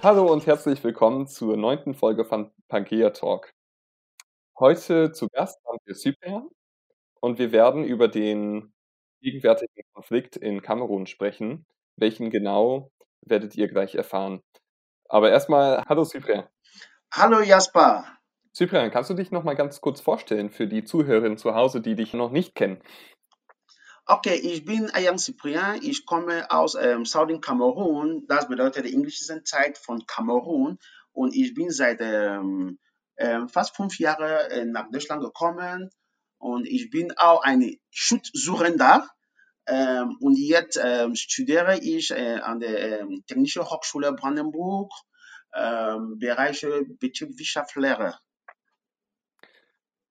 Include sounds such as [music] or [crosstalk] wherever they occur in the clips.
Hallo und herzlich willkommen zur neunten Folge von Pangea Talk. Heute zu Gast haben wir Cyprian und wir werden über den gegenwärtigen Konflikt in Kamerun sprechen. Welchen genau werdet ihr gleich erfahren. Aber erstmal, hallo Cyprian. Hallo Jasper. Cyprian, kannst du dich noch mal ganz kurz vorstellen für die Zuhörerinnen zu Hause, die dich noch nicht kennen? Okay, ich bin Ayang Cyprien, ich komme aus ähm, Southern Kamerun, das bedeutet die englische Zeit von Kamerun und ich bin seit ähm, ähm, fast fünf Jahren äh, nach Deutschland gekommen. Und ich bin auch ein Schutzsuchender. Ähm, und jetzt ähm, studiere ich äh, an der ähm, Technischen Hochschule Brandenburg ähm, Bereiche Betriebswirtschaftslehre.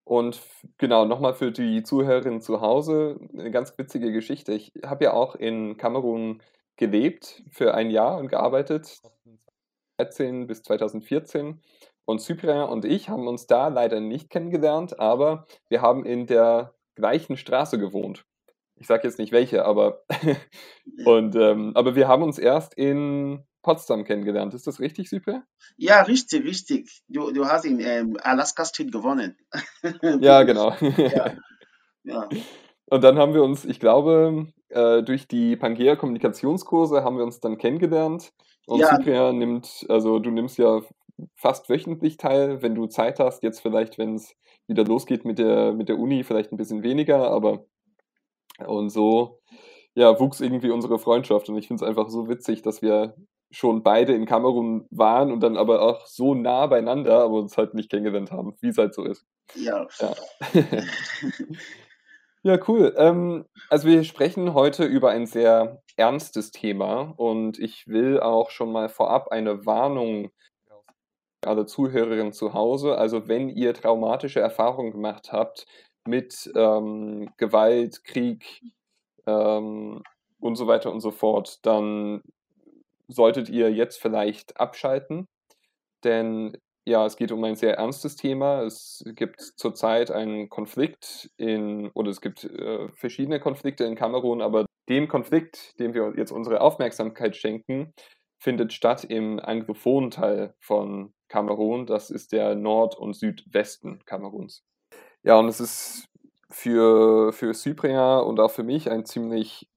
Und genau, nochmal für die Zuhörerinnen zu Hause eine ganz witzige Geschichte. Ich habe ja auch in Kamerun gelebt für ein Jahr und gearbeitet, 2013 bis 2014. Und Cyprien und ich haben uns da leider nicht kennengelernt, aber wir haben in der gleichen Straße gewohnt. Ich sage jetzt nicht welche, aber [laughs] und ähm, aber wir haben uns erst in Potsdam kennengelernt. Ist das richtig, Süpe? Ja, richtig, richtig. Du, du hast in ähm, Alaska Street gewonnen. [laughs] ja, genau. [laughs] ja. ja. Und dann haben wir uns, ich glaube, äh, durch die Pangea Kommunikationskurse haben wir uns dann kennengelernt. Und ja. Cyprian nimmt, also du nimmst ja fast wöchentlich teil, wenn du Zeit hast. Jetzt vielleicht, wenn es wieder losgeht mit der, mit der Uni, vielleicht ein bisschen weniger, aber und so ja, wuchs irgendwie unsere Freundschaft. Und ich finde es einfach so witzig, dass wir schon beide in Kamerun waren und dann aber auch so nah beieinander, aber uns halt nicht kennengelernt haben, wie es halt so ist. Ja. Ja, [laughs] ja cool. Ähm, also wir sprechen heute über ein sehr ernstes Thema und ich will auch schon mal vorab eine Warnung alle Zuhörerinnen zu Hause. Also wenn ihr traumatische Erfahrungen gemacht habt mit ähm, Gewalt, Krieg ähm, und so weiter und so fort, dann solltet ihr jetzt vielleicht abschalten, denn ja, es geht um ein sehr ernstes Thema. Es gibt zurzeit einen Konflikt in, oder es gibt äh, verschiedene Konflikte in Kamerun, aber dem Konflikt, dem wir jetzt unsere Aufmerksamkeit schenken, findet statt im anglophonen Teil von Kamerun. Das ist der Nord- und Südwesten Kameruns. Ja, und es ist für, für Cyprien und auch für mich ein ziemlich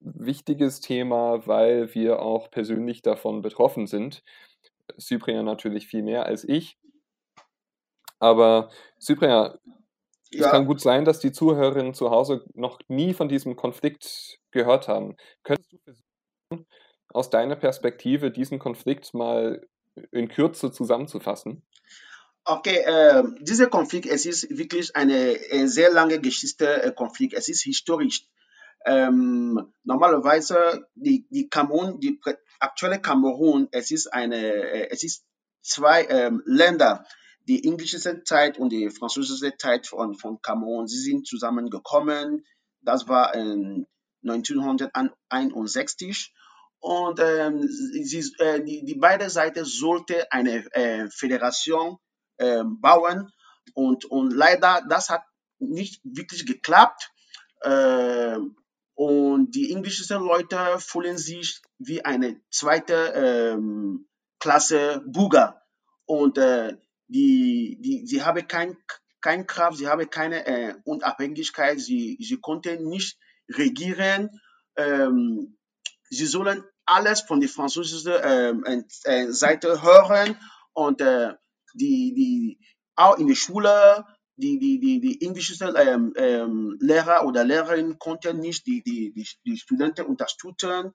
wichtiges Thema, weil wir auch persönlich davon betroffen sind. Cyprien natürlich viel mehr als ich. Aber Cyprien, ja. es kann gut sein, dass die Zuhörerinnen zu Hause noch nie von diesem Konflikt gehört haben. Könntest du versuchen, aus deiner Perspektive diesen Konflikt mal in Kürze zusammenzufassen? Okay, äh, dieser Konflikt, es ist wirklich eine, eine sehr lange Geschichte, äh, Konflikt. Es ist historisch. Ähm, normalerweise die, die Kamerun, die aktuelle Kamerun, es ist eine, äh, es ist zwei ähm, Länder, die englische Zeit und die französische Zeit von, von Kamerun, sie sind zusammengekommen. Das war in 1961 und ähm, sie, äh, die, die beide Seiten sollte eine äh, Föderation äh, bauen und, und leider das hat nicht wirklich geklappt. Und die englischen Leute fühlen sich wie eine zweite ähm, Klasse Bürger. Und äh, die, die, sie haben kein, kein Kraft, sie haben keine äh, Unabhängigkeit, sie, sie konnten nicht regieren. Ähm, sie sollen alles von der französischen ähm, äh, Seite hören und äh, die, die, auch in der Schule die, die, die, die englischen ähm, ähm, Lehrer oder Lehrerinnen konnten nicht die, die, die, die Studenten unterstützen.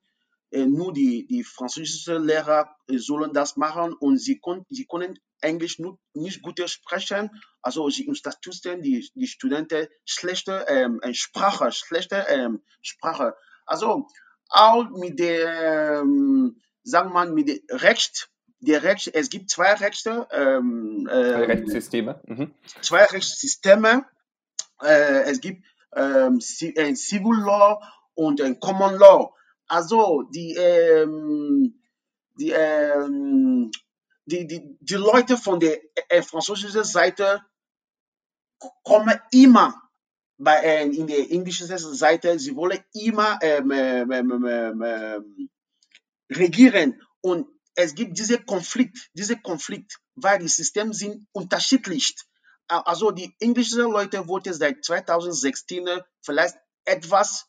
Äh, nur die, die französischen Lehrer äh, sollen das machen und sie, kon sie können Englisch nur, nicht gut sprechen. Also sie unterstützen die, die Studenten schlechte ähm, Sprache, schlechte ähm, Sprache. Also auch mit der, ähm, sagen wir mal, mit dem Recht Recht, es gibt zwei Rechte. Ähm, ähm, Rechtssysteme. Mhm. Zwei Rechtssysteme. Äh, es gibt ähm, ein Civil Law und ein Common Law. Also die, ähm, die, ähm, die, die, die Leute von der äh, französischen Seite kommen immer bei, äh, in der englischen Seite, sie wollen immer ähm, ähm, ähm, ähm, regieren und es gibt diesen Konflikt, diese Konflikt, weil die Systeme sind unterschiedlich. Also die englischen Leute wollten seit 2016 vielleicht etwas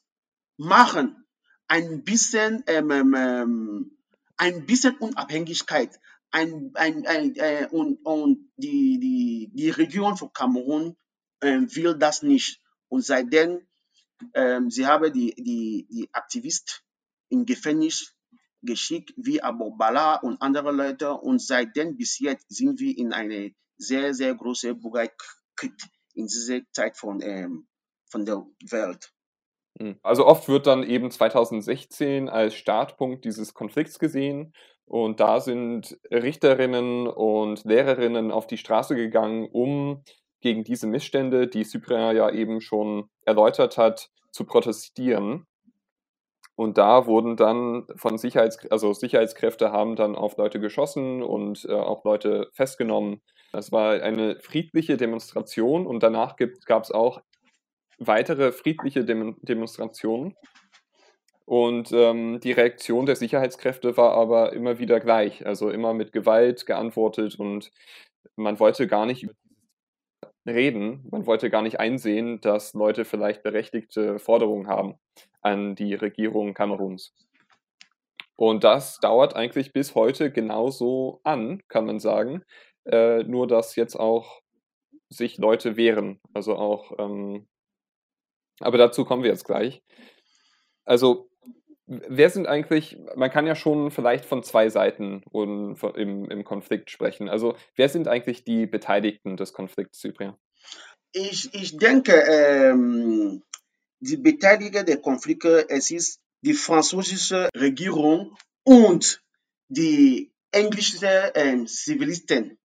machen, ein bisschen, ähm, ähm, ähm, ein bisschen Unabhängigkeit. Ein, ein, ein, äh, und und die, die, die Regierung von Kamerun äh, will das nicht. Und seitdem, ähm, sie haben die, die, die Aktivisten im Gefängnis geschickt, wie Abu Bala und andere Leute. Und seitdem bis jetzt sind wir in eine sehr, sehr große Bürgerkrieg in dieser Zeit von, ähm, von der Welt. Hm. Also oft wird dann eben 2016 als Startpunkt dieses Konflikts gesehen und da sind Richterinnen und Lehrerinnen auf die Straße gegangen, um gegen diese Missstände, die Cyprien ja eben schon erläutert hat, zu protestieren. Und da wurden dann von Sicherheits also Sicherheitskräfte haben dann auf Leute geschossen und äh, auch Leute festgenommen. Das war eine friedliche Demonstration und danach gab es auch weitere friedliche Dem Demonstrationen. Und ähm, die Reaktion der Sicherheitskräfte war aber immer wieder gleich, also immer mit Gewalt geantwortet und man wollte gar nicht reden, man wollte gar nicht einsehen, dass Leute vielleicht berechtigte Forderungen haben an die Regierung Kameruns. Und das dauert eigentlich bis heute genauso an, kann man sagen. Äh, nur dass jetzt auch sich Leute wehren. Also auch, ähm, aber dazu kommen wir jetzt gleich. Also, wer sind eigentlich, man kann ja schon vielleicht von zwei Seiten im, im Konflikt sprechen. Also, wer sind eigentlich die Beteiligten des Konflikts, Cyprien? Ich, ich denke, ähm, die Beteiligten der Konflikte, es ist die französische Regierung und die englische ähm, Zivilisten.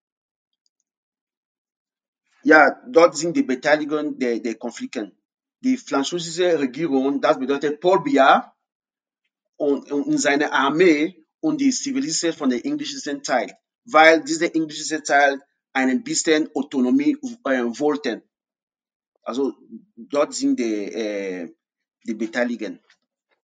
Ja, dort sind die Beteiligten der, der Konflikte. Die französische Regierung, das bedeutet Paul Biya und, und seine Armee und die Zivilisten von der englischen Teil, weil diese englische Teil ein bisschen Autonomie äh, wollten. Also dort sind die, äh, die Beteiligten.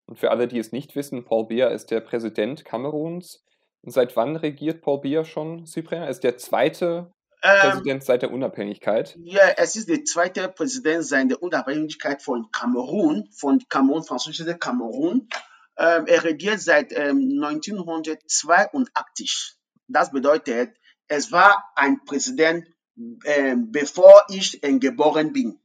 Und für alle, die es nicht wissen, Paul Biya ist der Präsident Kameruns. Seit wann regiert Paul Biya schon Cyprien? Er ist der zweite ähm, Präsident seit der Unabhängigkeit? Ja, es ist der zweite Präsident seit der Unabhängigkeit von Kamerun, von Kamerun, französische Kamerun. Ähm, er regiert seit ähm, 1982. Das bedeutet, es war ein Präsident, ähm, bevor ich äh, geboren bin.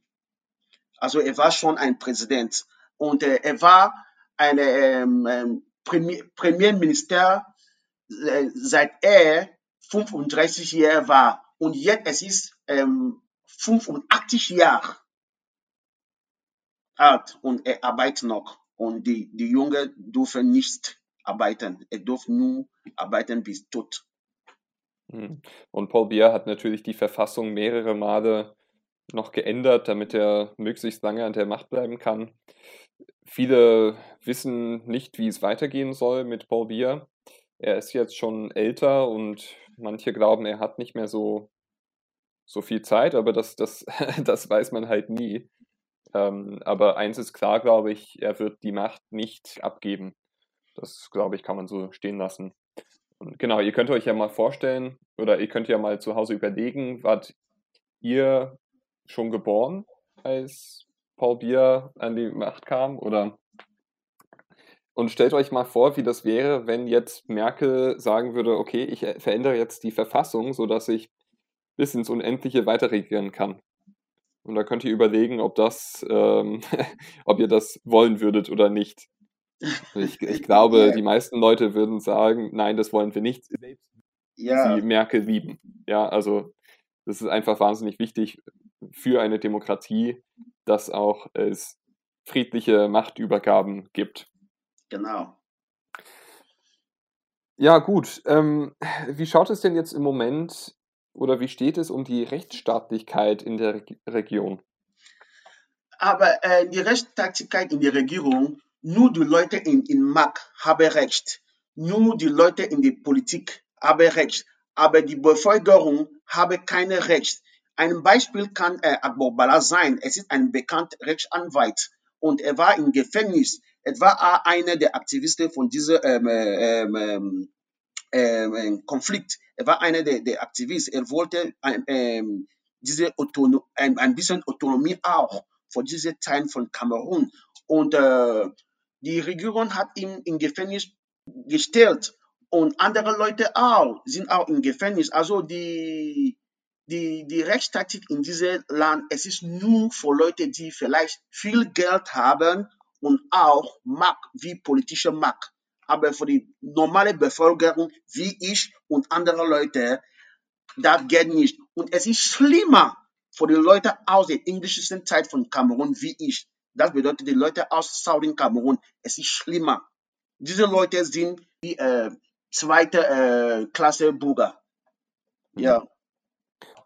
Also er war schon ein Präsident und äh, er war ein ähm, ähm, Premier, Premierminister, äh, seit er 35 Jahre war. Und jetzt es ist ähm, 85 Jahre alt und er arbeitet noch. Und die, die Jungen dürfen nicht arbeiten. Er darf nur arbeiten bis tot. Hm. Und Paul Biya hat natürlich die Verfassung mehrere Male noch geändert, damit er möglichst lange an der Macht bleiben kann. Viele wissen nicht, wie es weitergehen soll mit Paul Biya. Er ist jetzt schon älter und manche glauben, er hat nicht mehr so, so viel Zeit, aber das, das, [laughs] das weiß man halt nie. Ähm, aber eins ist klar, glaube ich, er wird die Macht nicht abgeben. Das, glaube ich, kann man so stehen lassen. Und genau, ihr könnt euch ja mal vorstellen, oder ihr könnt ja mal zu Hause überlegen, wart ihr schon geboren, als Paul Bier an die Macht kam? Oder und stellt euch mal vor, wie das wäre, wenn jetzt Merkel sagen würde, okay, ich verändere jetzt die Verfassung, sodass ich bis ins Unendliche weiter regieren kann. Und da könnt ihr überlegen, ob das, ähm, [laughs] ob ihr das wollen würdet oder nicht. Ich, ich glaube, die meisten Leute würden sagen, nein, das wollen wir nicht. Ja. Sie Merkel lieben. Ja, also das ist einfach wahnsinnig wichtig für eine Demokratie, dass auch es friedliche Machtübergaben gibt. Genau. Ja, gut. Ähm, wie schaut es denn jetzt im Moment oder wie steht es um die Rechtsstaatlichkeit in der Region? Aber äh, die Rechtsstaatlichkeit in der Regierung, nur die Leute in, in Macht haben Recht. Nur die Leute in der Politik haben Recht. Aber die Bevölkerung habe kein Recht. Ein Beispiel kann äh, Agbobala sein. Es ist ein bekannter Rechtsanwalt und er war im Gefängnis. Er war einer der Aktivisten von dieser ähm, ähm, ähm, ähm, Konflikt. Er war einer der, der Aktivisten. Er wollte ähm, diese Autono ein, bisschen Autonomie auch für diese Teil von Kamerun. Und äh, die Regierung hat ihn in Gefängnis gestellt und andere Leute auch sind auch im Gefängnis. Also die, die, die Rechtsstatik in diesem Land, es ist nur für Leute, die vielleicht viel Geld haben und auch Macht, wie politische Macht. Aber für die normale Bevölkerung, wie ich und andere Leute, das geht nicht. Und es ist schlimmer für die Leute aus der englischen Zeit von Kamerun, wie ich. Das bedeutet, die Leute aus Southern Kamerun, es ist schlimmer. Diese Leute sind wie äh, zweite äh, Klasse Bürger. Ja.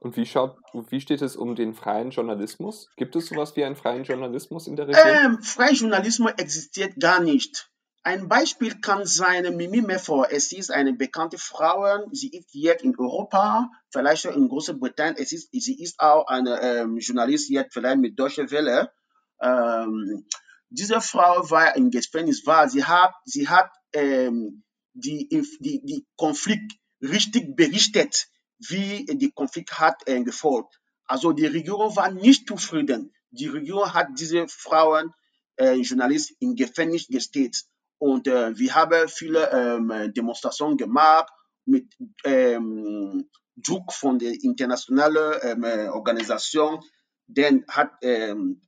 Und wie, schaut, wie steht es um den freien Journalismus? Gibt es sowas wie einen freien Journalismus in der Region? Ähm, freier Journalismus existiert gar nicht. Ein Beispiel kann sein Mimi Meffor. Es ist eine bekannte Frau. Sie ist jetzt in Europa, vielleicht in Großbritannien. Es ist, sie ist auch eine ähm, Journalistin jetzt vielleicht mit Deutsche Welle. Ähm, diese Frau war im Gefängnis, war sie hat, sie hat ähm, die, die, die Konflikt richtig berichtet, wie die Konflikt hat äh, gefolgt. Also die Regierung war nicht zufrieden. Die Regierung hat diese Frauen, äh, Journalisten, im Gefängnis gesteckt. Und äh, wir haben viele ähm, Demonstrationen gemacht mit ähm, Druck von der internationalen ähm, Organisation. Dann hat ähm,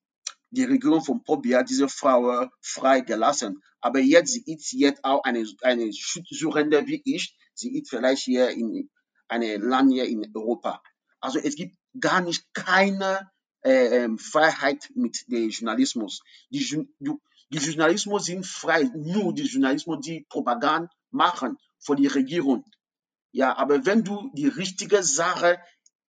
die Regierung von Pobia diese Frau freigelassen. Aber jetzt, sie ist jetzt auch eine, eine Suchende wie ich. Sie ist vielleicht hier in einem Land hier in Europa. Also es gibt gar nicht keine äh, ähm, Freiheit mit dem Journalismus. Die, die Journalismus sind frei, nur die Journalismus, die Propaganda machen für die Regierung. Ja, aber wenn du die richtige Sache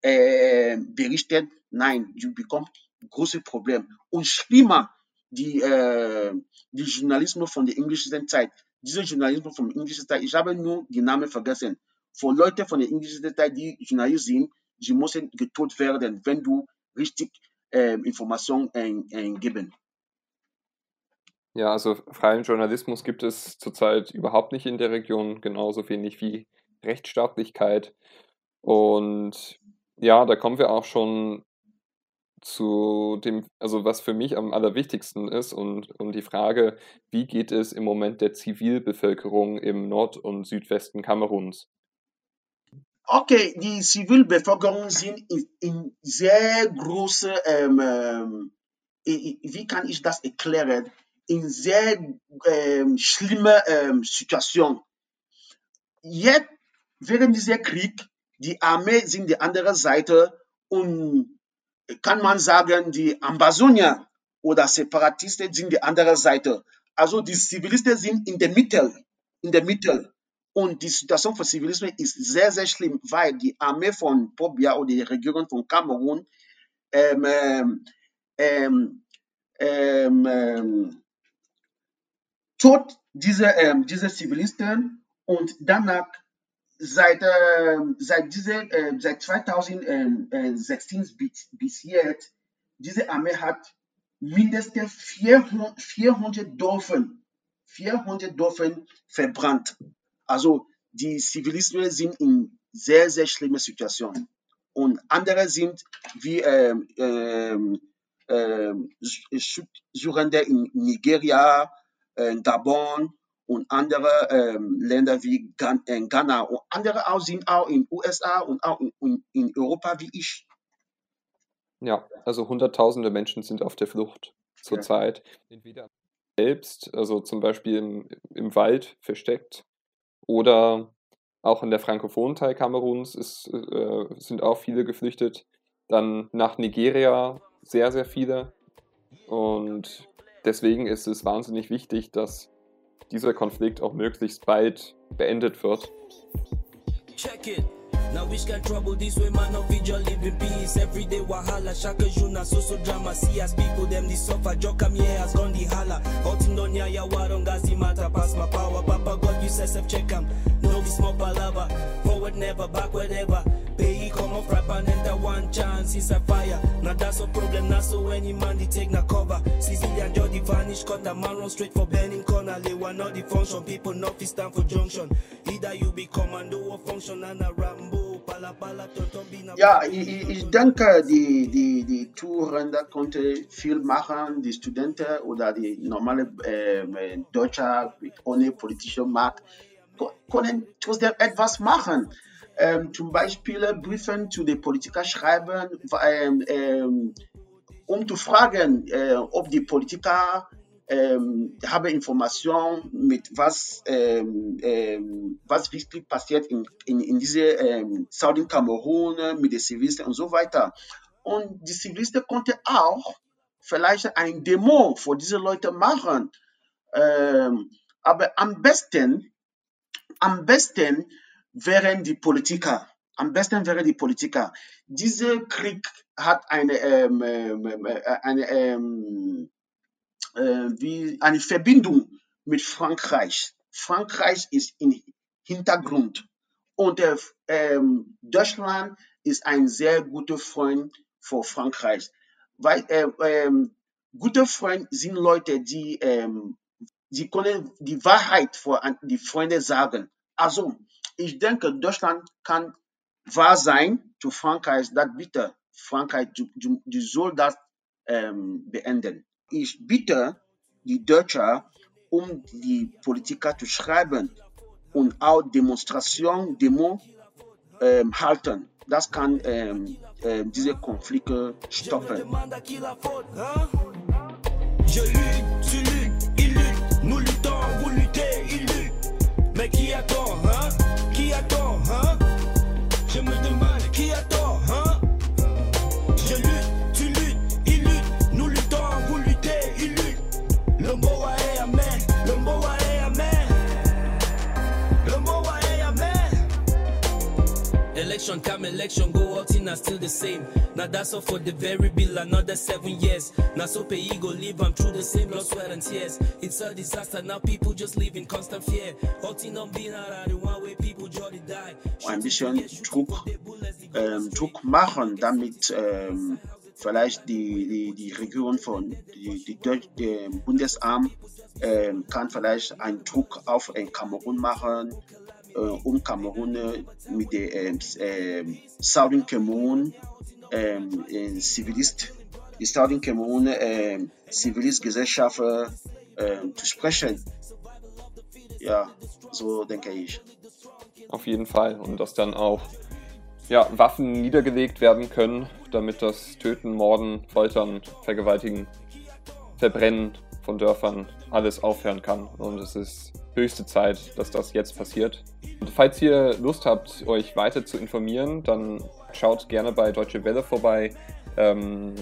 äh, berichtest, nein, du bekommst große Problem. Und schlimmer, die, äh, die Journalismus von der englischen Zeit. Diese Journalismus von der englischen Zeit, ich habe nur die Namen vergessen. Für Leute von der englischen Zeit, die Journalisten sind, sie müssen getötet werden, wenn du richtig äh, Informationen äh, geben. Ja, also freien Journalismus gibt es zurzeit überhaupt nicht in der Region, genauso wenig wie Rechtsstaatlichkeit. Und ja, da kommen wir auch schon zu dem, also was für mich am allerwichtigsten ist und, und die Frage, wie geht es im Moment der Zivilbevölkerung im Nord- und Südwesten Kameruns? Okay, die Zivilbevölkerung sind in, in sehr große, ähm, ähm wie kann ich das erklären, in sehr ähm, schlimme ähm, Situation. Jetzt, während dieser Krieg, die Armee sind die andere Seite und kann man sagen, die Ambazonier oder Separatisten sind die andere Seite. Also die Zivilisten sind in der Mitte, in der Mitte. Und die Situation für Zivilisten ist sehr, sehr schlimm, weil die Armee von Pobia oder die Regierung von Kamerun ähm, ähm, ähm, ähm, ähm tot diese, ähm, diese Zivilisten und danach seit, seit, diese, äh, seit 2016 bis, bis jetzt, diese Armee hat mindestens 400, 400 Dörfer, 400 Dörfer verbrannt. Also die Zivilisten sind in sehr, sehr schlimmer Situation. Und andere sind wie ähm, ähm, ähm, Suchende in Nigeria, äh, Gabon, und andere ähm, Länder wie äh, Ghana und andere auch sind auch in USA und auch in, in, in Europa wie ich. Ja, also Hunderttausende Menschen sind auf der Flucht zurzeit. Ja. Entweder selbst, also zum Beispiel im, im Wald versteckt, oder auch in der frankophonen Teil Kameruns ist, äh, sind auch viele geflüchtet. Dann nach Nigeria sehr, sehr viele. Und deswegen ist es wahnsinnig wichtig, dass dieser Konflikt auch möglichst bald beendet wird. Check it. Now which can trouble this way man of live in peace. Every day wahala shaka juna so so drama. See as people them this suffer. Joke come here has gone the hala. Hot in donya ya waron gazi matter pass my power. Papa God you say self check em. No be small palava. Forward never backward ever pays comment frappe and enter one chance inside fire. Now that's a problem, not so any man they take na cover. Civilian just vanish, cut a man run straight for burning corner. They want not the function, people not stand for junction. Either you be commando or function and a Rambo. Ja, ich, ich denke, die, die, die Tourränder konnte viel machen, die Studenten oder die normale äh, Deutsche ohne politische Macht können trotzdem etwas machen. Ähm, zum Beispiel Briefe zu den Politikern schreiben, ähm, ähm, um zu fragen, äh, ob die Politiker ähm, haben Informationen mit was, ähm, ähm, was wirklich passiert in, in, in diese ähm, Saudi Kamerun mit den Zivilisten und so weiter. Und die Zivilisten konnten auch vielleicht ein Demo für diese Leute machen. Aber am besten am besten wären die Politiker. Am besten wären die Politiker. Dieser Krieg hat eine, ähm, ähm, äh, eine, ähm, äh, wie eine Verbindung mit Frankreich. Frankreich ist im Hintergrund. Und äh, ähm, Deutschland ist ein sehr guter Freund für Frankreich. Weil äh, ähm, gute Freunde sind Leute, die ähm, sie können die Wahrheit vor die Freunde sagen. Also, ich denke, Deutschland kann wahr sein zu Frankreich, das bitte Frankreich, du, du, du soll das ähm, beenden. Ich bitte die Deutschen, um die Politiker zu schreiben und auch Demonstrationen, Demo ähm, halten. Das kann ähm, äh, diese Konflikte stoppen. Je the same. Now that's all for the very bill, another seven years. Now so pay go live, I'm through the same blood, sweat and tears. It's a disaster, now people just live in constant fear. Halting on being out the one way people jolly die. Ein bisschen Druck, ähm, Druck machen, damit ähm, vielleicht die, die, die Regierung von die, die, die Bundesamt ähm, kann vielleicht einen Druck auf ein Kamerun machen, um Kamerun mit der ähm, Southern Kamerun Zivilist, die Southern Kamerun Zivilistgesellschaft äh, zu sprechen. Ja, so denke ich. Auf jeden Fall. Und dass dann auch ja, Waffen niedergelegt werden können, damit das Töten, Morden, Foltern, Vergewaltigen, Verbrennen von Dörfern alles aufhören kann. Und es ist höchste Zeit, dass das jetzt passiert. Und falls ihr Lust habt, euch weiter zu informieren, dann schaut gerne bei Deutsche Welle vorbei. Ähm,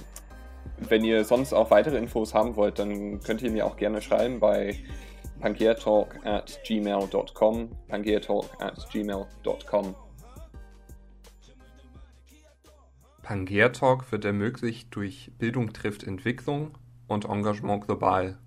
wenn ihr sonst auch weitere Infos haben wollt, dann könnt ihr mir auch gerne schreiben bei pangeatalk at gmail.com. pangeatalk at gmail.com. Pangea wird ermöglicht durch Bildung trifft Entwicklung und Engagement global